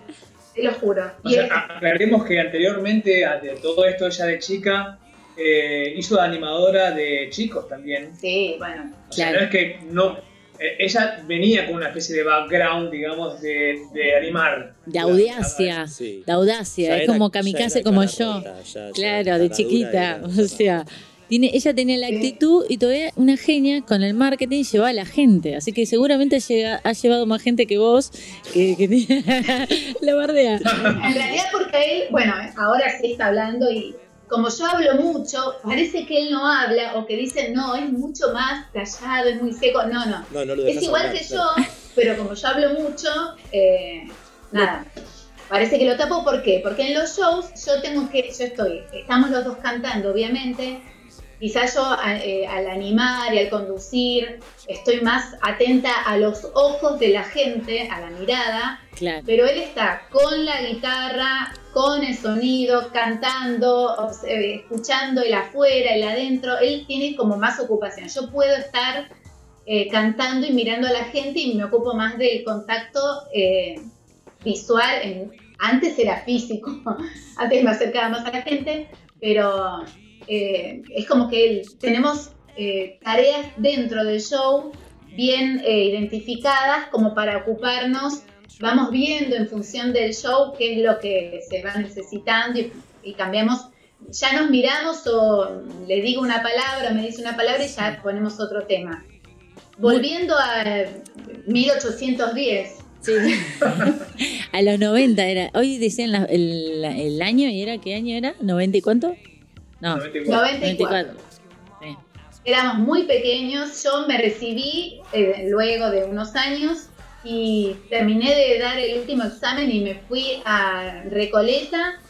te lo juro. O Y sea, es- aclaremos que anteriormente a de todo esto ella de chica eh, hizo de animadora de chicos también. sí, bueno. O sea, Claro. no es que no. eh, ella venía con una especie de background, digamos, de, de animar. De audacia. Sí. De audacia, Ya es era- como kamikaze como yo. rota, ya- ya Claro, de chiquita. [LAUGHS] O sea, tiene, ella tenía la actitud y todavía una genia con el marketing llevaba a la gente. Así que seguramente llega, ha llevado más gente que vos que, que [LAUGHS] la bardea. En realidad porque él, bueno, ahora sí está hablando y como yo hablo mucho, parece que él no habla o que dice, no, es mucho más callado, es muy seco. No, no. No, no lo Es igual hablar, que claro. yo, pero como yo hablo mucho, eh, nada. Parece que lo tapo, ¿por qué? Porque en los shows yo tengo que, yo estoy, estamos los dos cantando, obviamente. Quizás yo eh, al animar y al conducir estoy más atenta a los ojos de la gente, a la mirada, Claro. pero él está con la guitarra, con el sonido, cantando, eh, escuchando el afuera, el adentro. Él tiene como más ocupación. Yo puedo estar eh, cantando y mirando a la gente y me ocupo más del contacto eh, visual. En- antes era físico, [LAUGHS] antes me acercaba más a la gente, pero eh, es como que tenemos eh, tareas dentro del show bien eh, identificadas como para ocuparnos vamos viendo en función del show qué es lo que se va necesitando y, y cambiamos. Ya nos miramos o le digo una palabra, me dice una palabra y ya ponemos otro tema. Volviendo a 1810, Sí. [LAUGHS] a los 90 era. Hoy decían la- el, el año y era, ¿qué año era? ¿90 y cuánto? No, 94. 94. 94. Sí. Éramos muy pequeños, yo me recibí eh, luego de unos años y terminé de dar el último examen y me fui a Recoleta.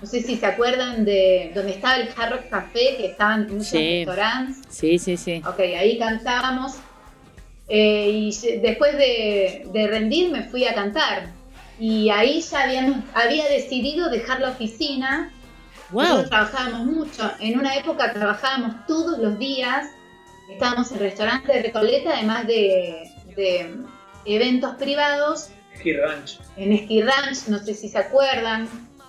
No sé si se acuerdan de donde estaba el Hard Rock Café, que estaban muchos Sí. restaurantes. Sí, sí, sí. Ok, ahí cantábamos. Eh, y después de, de rendir me fui a cantar. Y ahí ya habíamos, había decidido dejar la oficina. ¡Wow! Nosotros trabajábamos mucho. En una época trabajábamos todos los días. Estábamos en restaurantes de Recoleta, además de, de eventos privados. Ski Ranch. En Ski Ranch, no sé si se acuerdan.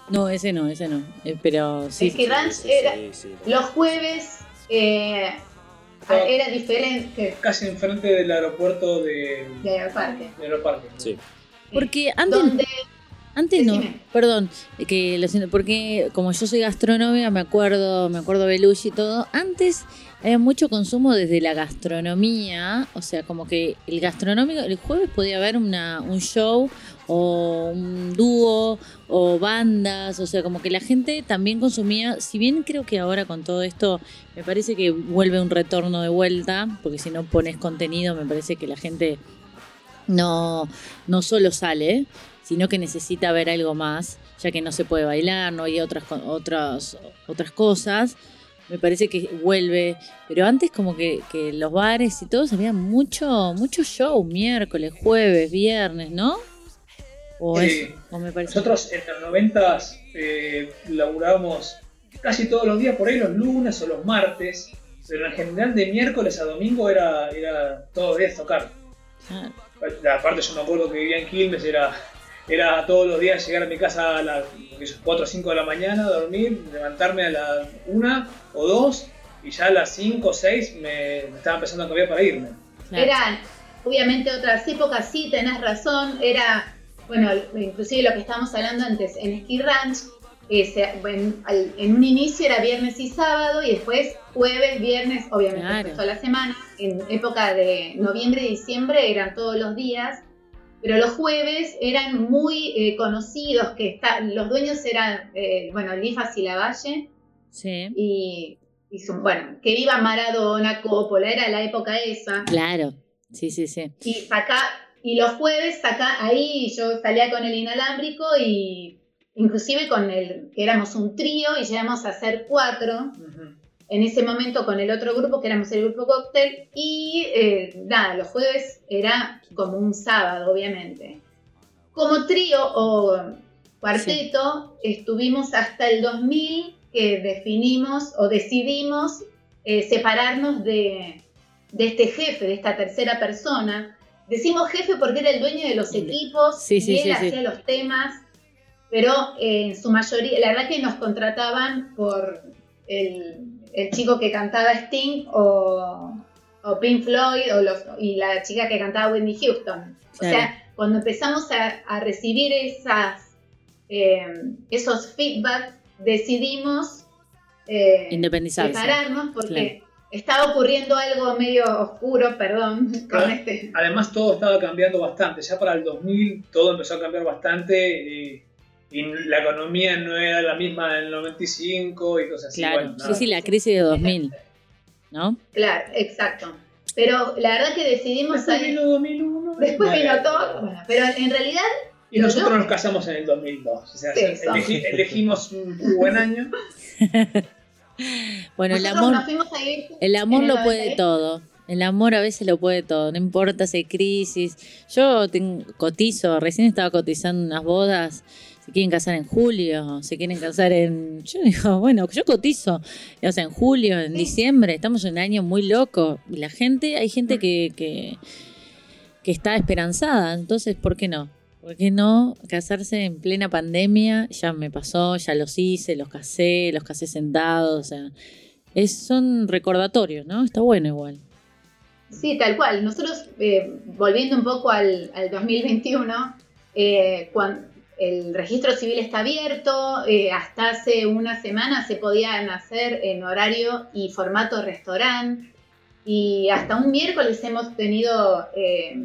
No, ese no, ese no. Eh, pero sí. Ski Ranch Sí, era sí, sí. los jueves. eh, era diferente Casi enfrente del aeropuerto de, de parque. de Aeroparque. Sí. Porque antes, Donde antes no, perdón, que lo siento, porque como yo soy gastronómica, me acuerdo, me acuerdo Belushi y todo, antes había mucho consumo desde la gastronomía, o sea, como que el gastronómico, el jueves podía haber una, un show o un dúo o bandas, o sea, como que la gente también consumía, si bien creo que ahora con todo esto me parece que vuelve un retorno de vuelta, porque si no pones contenido me parece que la gente no, no solo sale, sino que necesita ver algo más, ya que no se puede bailar, no hay otras, otras, otras cosas. Me parece que vuelve, pero antes como que, que los bares y todos había mucho, mucho show, miércoles, jueves, viernes, ¿no? O, Sí. es, o me parece. Nosotros en los 90 eh, laburábamos casi todos los días, por ahí los lunes o los martes, pero en general de miércoles a domingo era, era todo días tocar. Ah, Aparte yo me acuerdo que vivía en Quilmes, era, era todos los días llegar a mi casa a las 4 o 5 de la mañana, dormir, levantarme a las 1 o 2 y ya a las 5 o 6 me, me estaba empezando a cambiar para irme. eran obviamente otras épocas, sí, tenés razón, era, bueno, inclusive lo que estábamos hablando antes, en Ski Ranch, eh, se- bueno, al- en un inicio era viernes y sábado y después jueves, viernes, obviamente Claro. después toda la semana, en época de noviembre y diciembre eran todos los días, pero los jueves eran muy eh, conocidos, que está, los dueños eran, eh, bueno, Lifas y Lavalle, Sí, y, y su- bueno, que viva Maradona, Coppola, era la época esa. claro. Sí, sí, sí. Y acá, y los jueves acá, ahí yo salía con el inalámbrico y inclusive con el que éramos un trío y llegamos a ser cuatro Ujú. En ese momento con el otro grupo que éramos el grupo cóctel y eh, nada, los jueves era como un sábado, obviamente. Como trío o cuarteto estuvimos hasta el 2000 que definimos o decidimos eh, separarnos de, de este jefe, de esta tercera persona. Decimos jefe porque era el dueño de los equipos Sí, sí, y él hacía los temas, pero eh, en su mayoría, la verdad que nos contrataban por el, el chico que cantaba Sting o, o Pink Floyd o los, y la chica que cantaba Whitney Houston. O Claro. sea, cuando empezamos a, a recibir esas, eh, esos feedbacks, decidimos eh, Independizarse. separarnos porque estaba ocurriendo algo medio oscuro, perdón, con este. Además todo estaba cambiando bastante, ya para el 2000 todo empezó a cambiar bastante y, y la economía no era la misma del 95 y cosas así. Claro, bueno, sí, sí, la crisis de 2000, ¿no? Claro, exacto. Pero la verdad que decidimos Después ahí. vino 2001. Después vino todo. Bueno, pero en realidad, Y nosotros nos casamos en el 2002. O sea, elegimos un buen año. [LAUGHS] Bueno, el amor, el amor lo puede 90. todo. El amor a veces lo puede todo, no importa si hay crisis. Yo cotizo, recién estaba cotizando unas bodas, se quieren casar en julio, se quieren casar en... Yo digo, bueno, yo cotizo, o sea, en julio, en diciembre, estamos en un año muy loco. Y la gente, hay gente que, que, que está esperanzada, entonces, ¿por qué no? ¿Por qué no casarse en plena pandemia? Ya me pasó, ya los hice, los casé, los casé sentados, o sea, es, son recordatorios, ¿no? Está bueno igual. Sí, tal cual. Nosotros, eh, volviendo un poco al, al 2021, eh, cuando el registro civil está abierto, eh, hasta hace una semana se podían hacer en horario y formato restaurante, y hasta un miércoles hemos tenido eh,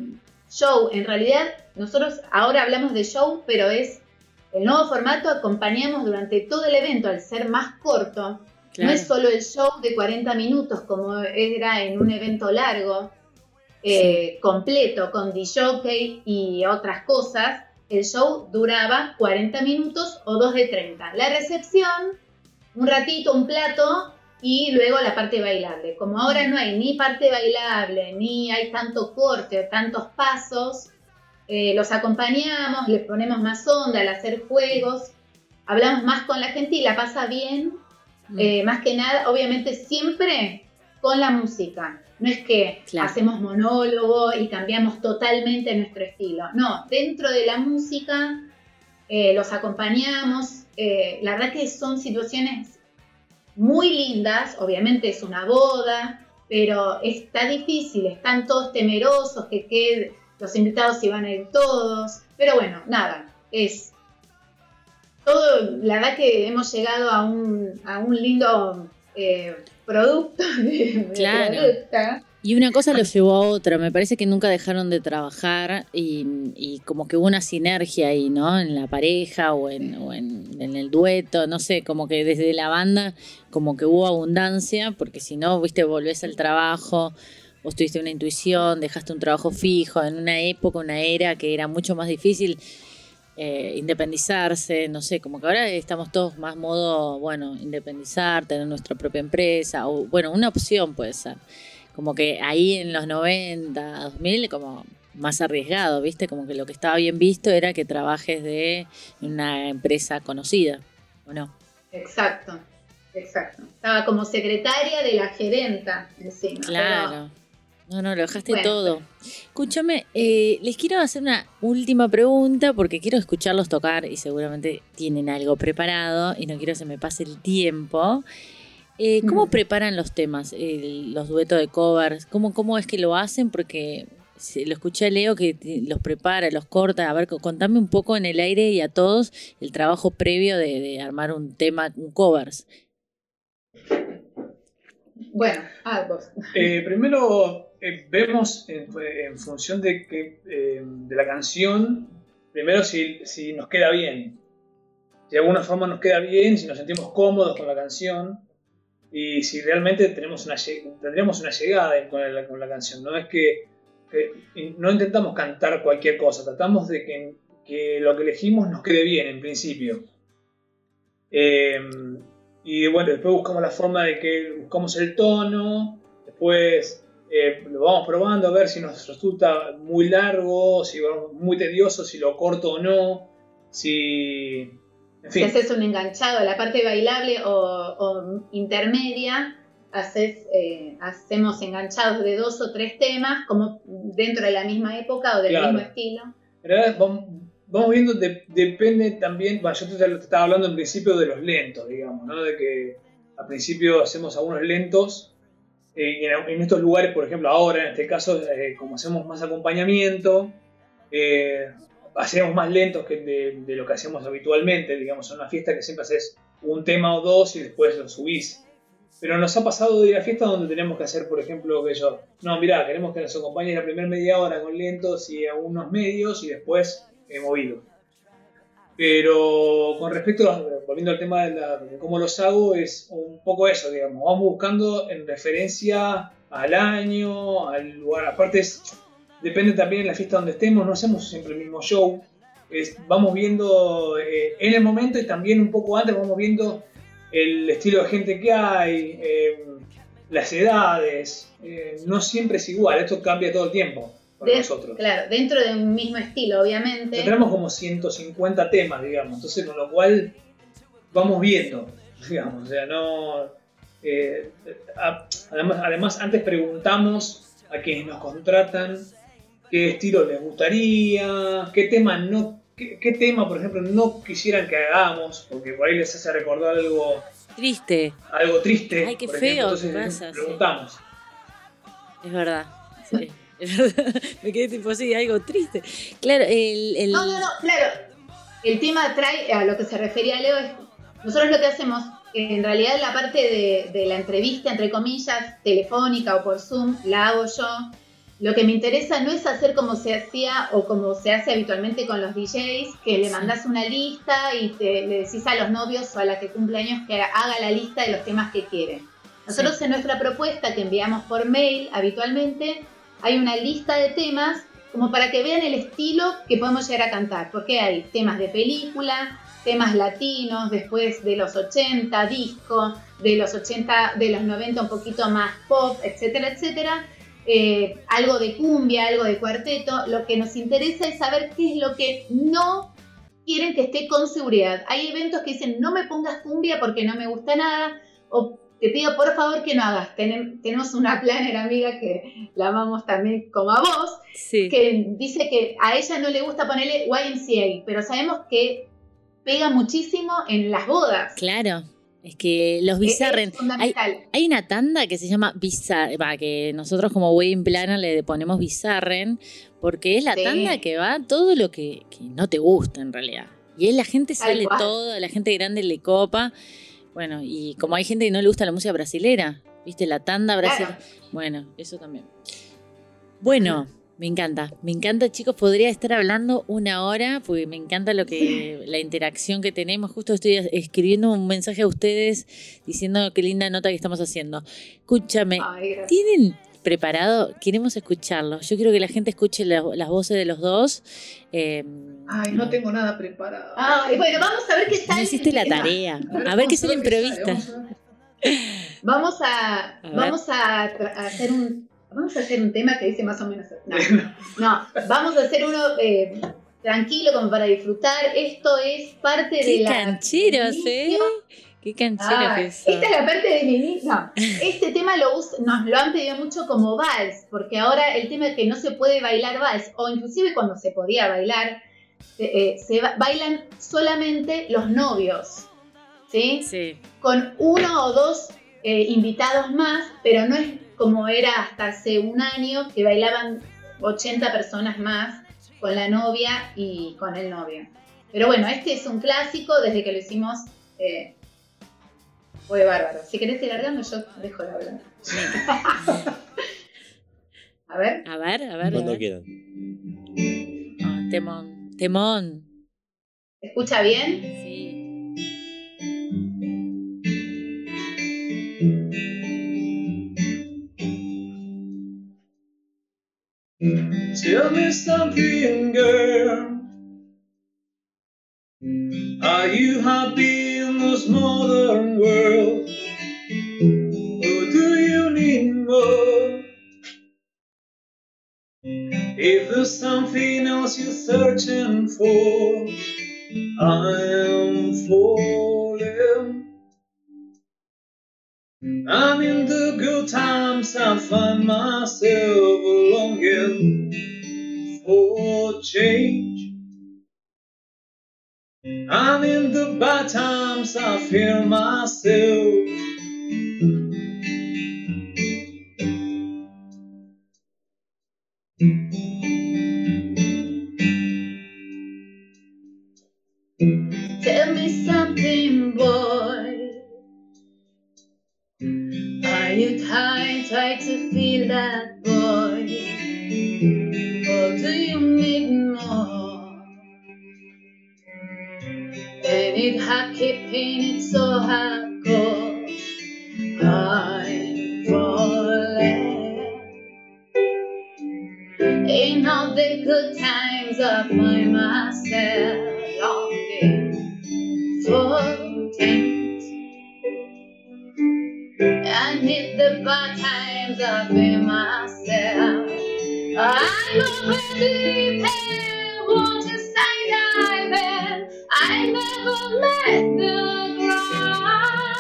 show. En realidad, nosotros ahora hablamos de show, pero es el nuevo formato, acompañamos durante todo el evento, al ser más corto, no es solo el show de 40 minutos como era en un evento largo, eh, completo, con DJ y otras cosas. El show duraba 40 minutos o 2 de 30. La recepción, un ratito, un plato y luego la parte bailable. Como ahora no hay ni parte bailable, ni hay tanto corte, tantos pasos, eh, los acompañamos, les ponemos más onda al hacer juegos, hablamos más con la gente y la pasa bien Mm. eh, más que nada, obviamente siempre con la música. No es que Claro. hacemos monólogo y cambiamos totalmente nuestro estilo. No, dentro de la música eh, los acompañamos. eh, la verdad que son situaciones muy lindas. Obviamente es una boda, pero está difícil. Están todos temerosos que quede, los invitados se van a ir todos. Pero bueno, nada, es todo, la verdad que hemos llegado a un, a un lindo eh, producto [LAUGHS] de, de Claro. producta. Y una cosa lo llevó a otra, me parece que nunca dejaron de trabajar y, y como que hubo una sinergia ahí, ¿no? En la pareja o, en, o en, en el dueto, no sé, como que desde la banda como que hubo abundancia, porque si no, viste, volvés al trabajo, vos tuviste una intuición, dejaste un trabajo fijo en una época, una era que era mucho más difícil eh, independizarse, no sé, como que ahora estamos todos más modo, bueno, independizar, tener nuestra propia empresa, o bueno, una opción puede ser. Como que ahí en los 90, 2000, como más arriesgado, ¿viste? Como que lo que estaba bien visto era que trabajes de una empresa conocida, ¿o no? Exacto, exacto. Estaba como secretaria de la gerenta encima. Claro. No, no, lo dejaste Bueno. todo. Escúchame, eh, les quiero hacer una última pregunta porque quiero escucharlos tocar y seguramente tienen algo preparado y no quiero que se me pase el tiempo. Eh, ¿Cómo preparan los temas, el- los duetos de covers? ¿Cómo, ¿Cómo es que lo hacen? Porque lo escuché a Leo que los prepara, los corta. A ver, co- contame un poco en el aire y a todos el trabajo previo de, de armar un tema, un covers. Bueno, ah, vos. Eh, primero eh, vemos en, función de, que, eh, de la canción, primero si, si nos queda bien. Si de alguna forma nos queda bien, si nos sentimos cómodos con la canción y si realmente tenemos una, tendríamos una llegada con la, con la canción. No es que, no intentamos cantar cualquier cosa, tratamos de que, que lo que elegimos nos quede bien en principio. Eh, y bueno, después buscamos la forma de que buscamos el tono, después eh, lo vamos probando a ver si nos resulta muy largo, si muy tedioso, si lo corto o no, si... En Si fin, haces un enganchado, la parte bailable o, o intermedia, haces, eh, hacemos enganchados de dos o tres temas, como dentro de la misma época o del Claro. mismo estilo. Pero vamos, vamos viendo, de- depende también, bueno, yo te, te estaba hablando en principio de los lentos, digamos, ¿no? De que al principio hacemos algunos lentos, eh, en, en estos lugares, por ejemplo, ahora en este caso, eh, como hacemos más acompañamiento, eh, hacemos más lentos que de, de lo que hacemos habitualmente, digamos, en una fiesta que siempre haces un tema o dos y después lo subís. Pero nos ha pasado de ir a fiestas donde tenemos que hacer, por ejemplo, que yo, no, mirá, queremos que nos acompañe la primera media hora con lentos y algunos medios y después eh, movido. Pero con respecto, a, volviendo al tema de, la- cómo los hago, es un poco eso, digamos, vamos buscando en referencia al año, al lugar. Aparte, es, depende también de la fiesta donde estemos, no hacemos siempre el mismo show. Vamos viendo eh, en el momento y también un poco antes, vamos viendo el estilo de gente que hay, eh, las edades. eh, no siempre es igual, esto cambia todo el tiempo para De- nosotros. Claro, dentro de un mismo estilo, obviamente. Tenemos como 150 temas, digamos, entonces con lo cual vamos viendo, [LAUGHS] digamos, o sea, no... eh, a- además, además, antes preguntamos a quienes nos contratan qué estilo les gustaría, qué tema no... Qué, qué tema, por ejemplo, no quisieran que hagamos, porque por ahí les hace recordar algo, Triste, algo triste. Ay, qué feo entonces pasa, sí. preguntamos. es verdad. Sí, es verdad. [LAUGHS] Me quedé tipo así, algo triste. Claro, el. el- No, no, no, claro. El tema trae, a lo que se refería Leo, es nosotros lo que hacemos, en realidad la parte de, de la entrevista, entre comillas, telefónica o por Zoom, la hago yo. Lo que me interesa no es hacer como se hacía o como se hace habitualmente con los DJs, que le mandas una lista y te, le decís a los novios o a la que cumple años que haga la lista de los temas que quieren. Nosotros en nuestra propuesta que enviamos por mail habitualmente, hay una lista de temas como para que vean el estilo que podemos llegar a cantar, porque hay temas de película, temas latinos, después de los 80, disco, de los 80, de los 90 un poquito más pop, etcétera, etcétera. Eh, algo de cumbia, algo de cuarteto. Lo que nos interesa es saber qué es lo que no quieren que esté con seguridad. Hay eventos que dicen no me pongas cumbia porque no me gusta nada, te pido por favor que no hagas. Tenem- tenemos una planner amiga que la amamos también como a vos, sí. que dice que a ella no le gusta ponerle YMCA, pero sabemos que pega muchísimo en las bodas. Claro. Es que los bizarren. Es fundamental. Hay una tanda que se llama Bizarren, que nosotros como Wedding Planner le ponemos Bizarren, porque es la Sí. tanda que va todo lo que, que no te gusta en realidad. Y es la gente sale todo, la gente grande le copa. Bueno, y como hay gente que no le gusta la música brasilera, ¿viste? La tanda brasilera. Claro. Bueno, eso también. Bueno, me encanta, me encanta, chicos. Podría estar hablando una hora, porque me encanta lo que [LAUGHS] la interacción que tenemos. Justo estoy escribiendo un mensaje a ustedes diciendo qué linda nota que estamos haciendo. Escúchame, Ay. ¿tienen preparado? Queremos escucharlo. Yo quiero que la gente escuche la- las voces de los dos. Eh, Ay, no tengo nada preparado. Ay, bueno, vamos a ver qué no sale. hiciste la tarea. [LAUGHS] A ver qué se le improvista. Vamos a, vamos a, tra- a hacer un vamos a hacer un tema que dice más o menos no, no vamos a hacer uno eh, tranquilo como para disfrutar esto es parte de la cancheros, ¿eh? Qué cancheros Ah, que esta es la parte del inicio no, este tema lo nos lo han pedido mucho como vals porque ahora el tema es que no se puede bailar vals o inclusive cuando se podía bailar eh, eh, se ba- bailan solamente los novios ¿sí? Sí. con uno o dos eh, invitados más, pero no es como era hasta hace un año que bailaban 80 personas más con la novia y con el novio. Pero bueno, este es un clásico desde que lo hicimos. eh, fue bárbaro. Si querés ir largando, yo dejo de hablar. [LAUGHS] A ver. A ver, a ver. a Cuando ver. quieran. Ah, temón. Temón. ¿Se escucha bien? Sí. Tell me something, girl. Are you happy this modern world? Or do you need more? If there's something else you're searching for, I'm falling. I'm in the good times, I find myself longing for change. I'm in the bad times, I feel myself. Tell me something, boy. Are you tired, tired to feel that, 입 하키 피는 소하고 I'm falling In all the good times I find myself longing for things And in the bad times I feel myself I'm already paid I never met the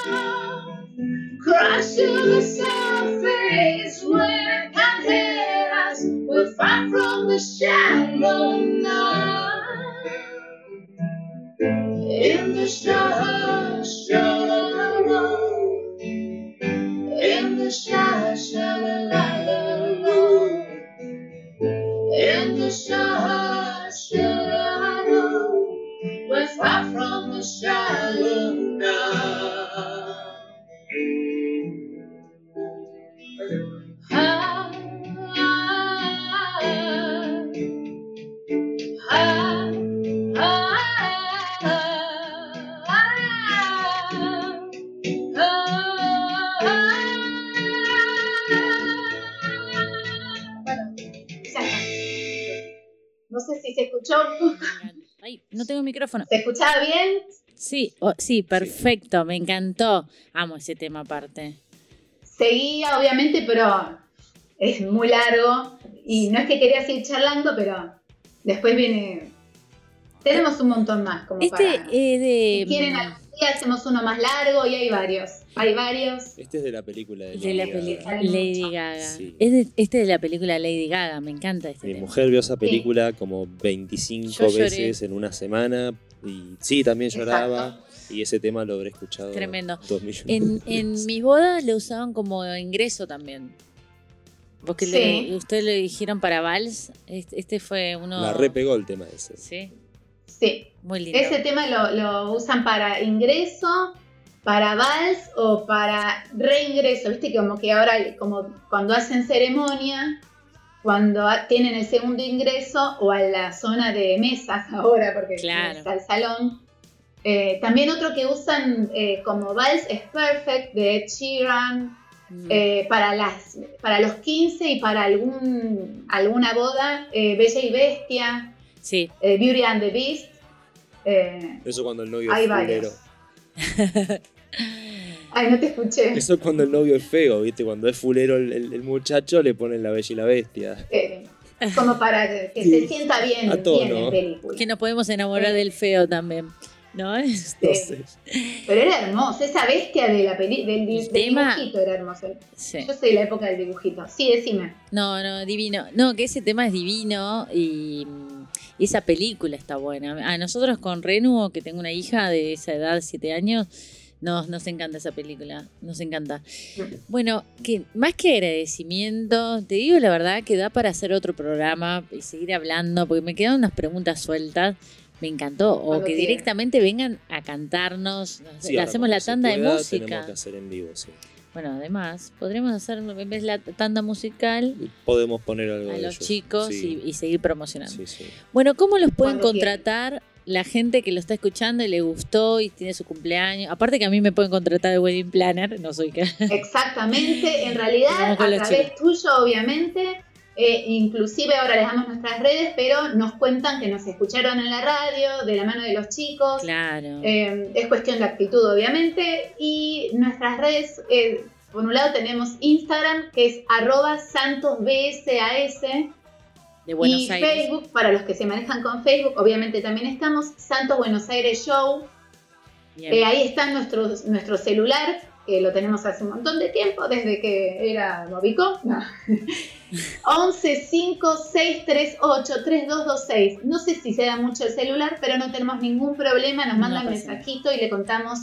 ground. Crash to the surface where can hit us. We're far from the shallow now. In the shallow, shallow, in the shallow, shallow, in the shallow, far from the shallow now. Ah, ah, ah, Bueno, ya está. No sé si se escuchó. [LAUGHS] Ay, no tengo micrófono. ¿Se escuchaba bien? Sí, oh, sí, perfecto, me encantó. Amo ese tema aparte. Seguía, obviamente, pero es muy largo. Y no es que quería seguir charlando, pero después viene. Tenemos un montón más. Como Este para... es de. Si quieren, algún hacemos uno más largo y hay varios. Hay varios. Este es de la película de, de la Lady Gaga. Lady Gaga. Sí. Es de- este es de la película Lady Gaga, me encanta este Mi tema. mujer vio esa película como 25 Yo lloré. veces en una semana y sí, también lloraba y ese tema lo habré escuchado Tremendo. dos millones En, de en mis bodas lo usaban como ingreso también. Porque Sí. le, ustedes le dijeron para Vals, este, este fue uno... La repegó el tema ese. Sí, Sí. muy lindo. Ese tema lo, lo usan para ingreso, para vals o para reingreso. Viste que como que ahora, como cuando hacen ceremonia, cuando tienen el segundo ingreso o a la zona de mesas ahora, porque Claro. es al salón. Eh, también otro que usan eh, como vals es Perfect de Ed Sheeran. Mm. eh, para, las, para los 15 y para algún, alguna boda, Bella y Bestia, Sí, eh, Beauty and the Beast. eh, Eso cuando el novio hay es fulero. Ay, no te escuché. Eso cuando el novio es feo, ¿viste? Cuando es fulero el, el- el muchacho le ponen la bella y la bestia. Eh, como para que, que Sí. se sienta bien, A tono. bien en película. que nos podemos enamorar Sí. del feo también. ¿No? Es- Sí. No sé. Pero era hermoso, esa bestia de la peli, del, del tema- dibujito era hermoso. Sí. Yo soy de la época del dibujito. Sí, decime. No, no, divino. No, que ese tema es divino y, y esa película está buena. A nosotros con Renu, que tengo una hija de esa edad, siete años, nos, nos encanta esa película. Nos encanta. Bueno, que más que agradecimiento, te digo la verdad que da para hacer otro programa y seguir hablando, porque me quedan unas preguntas sueltas. Me encantó. O que directamente vengan a cantarnos. Sí, le hacemos la tanda de música. Tenemos que hacer en vivo, sí. Bueno, además, podremos hacer en vez de la tanda musical Podemos poner algo a de los ellos. chicos Sí, y, y seguir promocionando. sí, sí. Bueno, ¿cómo los pueden Cuando quieran. contratar la gente que lo está escuchando y le gustó y tiene su cumpleaños? Aparte que a mí me pueden contratar de wedding planner, no soy que... Exactamente, en [LAUGHS] realidad a través tuyo, obviamente, Eh, inclusive ahora les damos nuestras redes, pero nos cuentan que nos escucharon en la radio, de la mano de los chicos. Claro. Eh, es cuestión de actitud, obviamente. Y nuestras redes, eh, por un lado tenemos Instagram, que es arroba santosbsas. de Buenos y Aires. Facebook, para los que se manejan con Facebook, obviamente también estamos. Santos Buenos Aires Show. Eh, ahí está nuestro, nuestro celular, que lo tenemos hace un montón de tiempo, desde que era Movico. No. 11 5 6 3 8 3 2 2 6. No sé si se da mucho el celular, pero no tenemos ningún problema. Nos No mandan pasa nada. mensajito y le contamos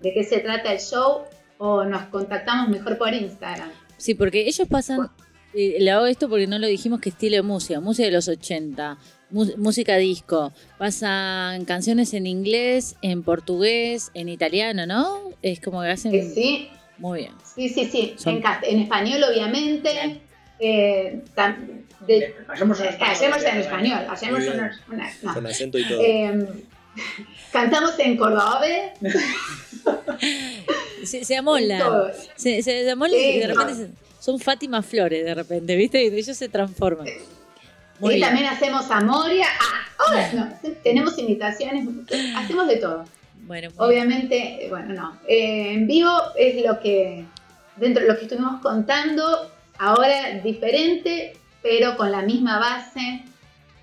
de qué se trata el show o nos contactamos mejor por Instagram. Sí, porque ellos pasan. eh, le hago esto porque no lo dijimos que estilo de música. Música de los 80, mu- música disco. Pasan canciones en inglés, en portugués, en italiano, ¿no? Es como que hacen. Que sí, Muy bien. sí, sí, sí. Son- En, español, obviamente. Eh, tam- de- Hacemos en español. hacemos en español. Hacemos bien. una- no. Con acento y todo. Eh, cantamos en cordobés. [LAUGHS] Se, se amolan. todo. Se, Sí, y de repente no. se- son Fátima Flores, de repente, ¿viste? Y ellos se transforman. Bien. también hacemos Amoria. Ah, ahora no, [LAUGHS] tenemos invitaciones, hacemos de todo. Bueno, bien. Obviamente, eh, bueno, no. Eh, en vivo es lo que, dentro de lo que estuvimos contando, ahora diferente, pero con la misma base.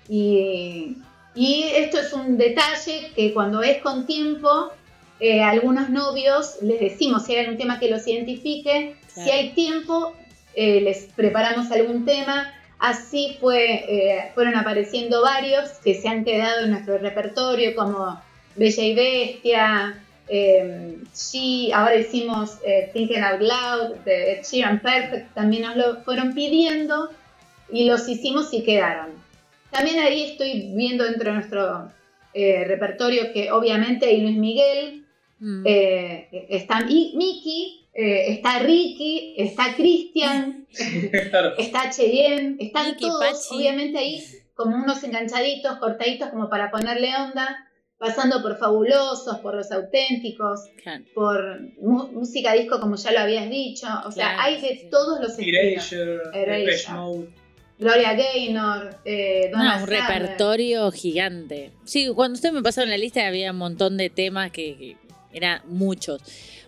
Y, y esto es un detalle que cuando es con tiempo, eh, a algunos novios les decimos si hay algún tema que los identifique, si hay tiempo, eh, les preparamos algún tema. Así fue, eh, fueron apareciendo varios que se han quedado en nuestro repertorio, como Bella y Bestia, eh, She, ahora hicimos eh, Thinking Out Loud, de Sheeran Perfect, también nos lo fueron pidiendo y los hicimos y quedaron. También ahí estoy viendo dentro de nuestro eh, repertorio que obviamente hay Luis Miguel, Mm. eh, está Mi- Miki, eh, está Ricky, está Cristian, [LAUGHS] Claro. está Cheyenne, están Miki, todos, Pachi. obviamente ahí como unos enganchaditos, cortaditos como para ponerle onda, pasando por fabulosos, por los auténticos, Claro. por música disco como ya lo habías dicho, o sea, hay de sí, todos los estilos. Erasure, Erasure. Gloria Gaynor, eh, Donna No, un repertorio gigante. Sí, cuando usted me pasaron la lista había un montón de temas que, que eran muchos.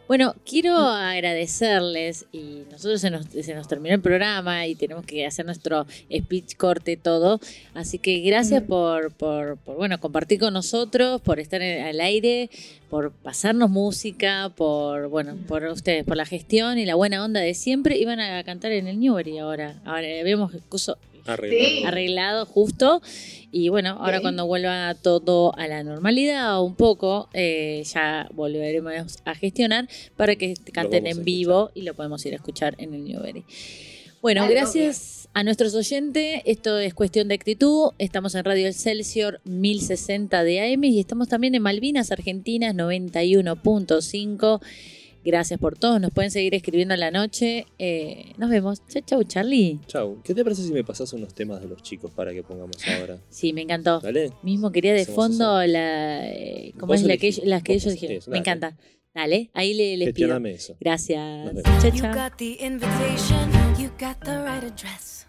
Bueno, quiero agradecerles y nosotros se nos, se nos terminó el programa y tenemos que hacer nuestro speech corte todo. Así que gracias Mm. por, por, por, bueno, compartir con nosotros, por estar en- al aire, por pasarnos música, por, bueno, por ustedes, por la gestión y la buena onda de siempre. Iban a cantar en el Newbery ahora. Ahora habíamos Arreglado. Sí. arreglado justo. Y bueno, ahora Sí. cuando vuelva todo a la normalidad un poco, eh, ya volveremos a gestionar para que canten en vivo y lo podemos ir a escuchar en el Newbery. Bueno, Ay, gracias a nuestros oyentes. Esto es cuestión de actitud. Estamos en Radio Excelsior 1060 de AM y estamos también en Malvinas, Argentinas 91.5. Gracias por todo. Nos pueden seguir escribiendo en la noche. Eh, nos vemos. Chau, chau, Charlie. Chau. ¿Qué te parece si me pasas unos temas de los chicos para que pongamos ahora? Sí, me encantó. ¿Dale? Mismo quería de Hacemos fondo la, eh, ¿cómo Vos es la que, las que ellos dijeron. Me encanta. Dale, ahí le, les pido. Eso. Gracias. Chao, chao.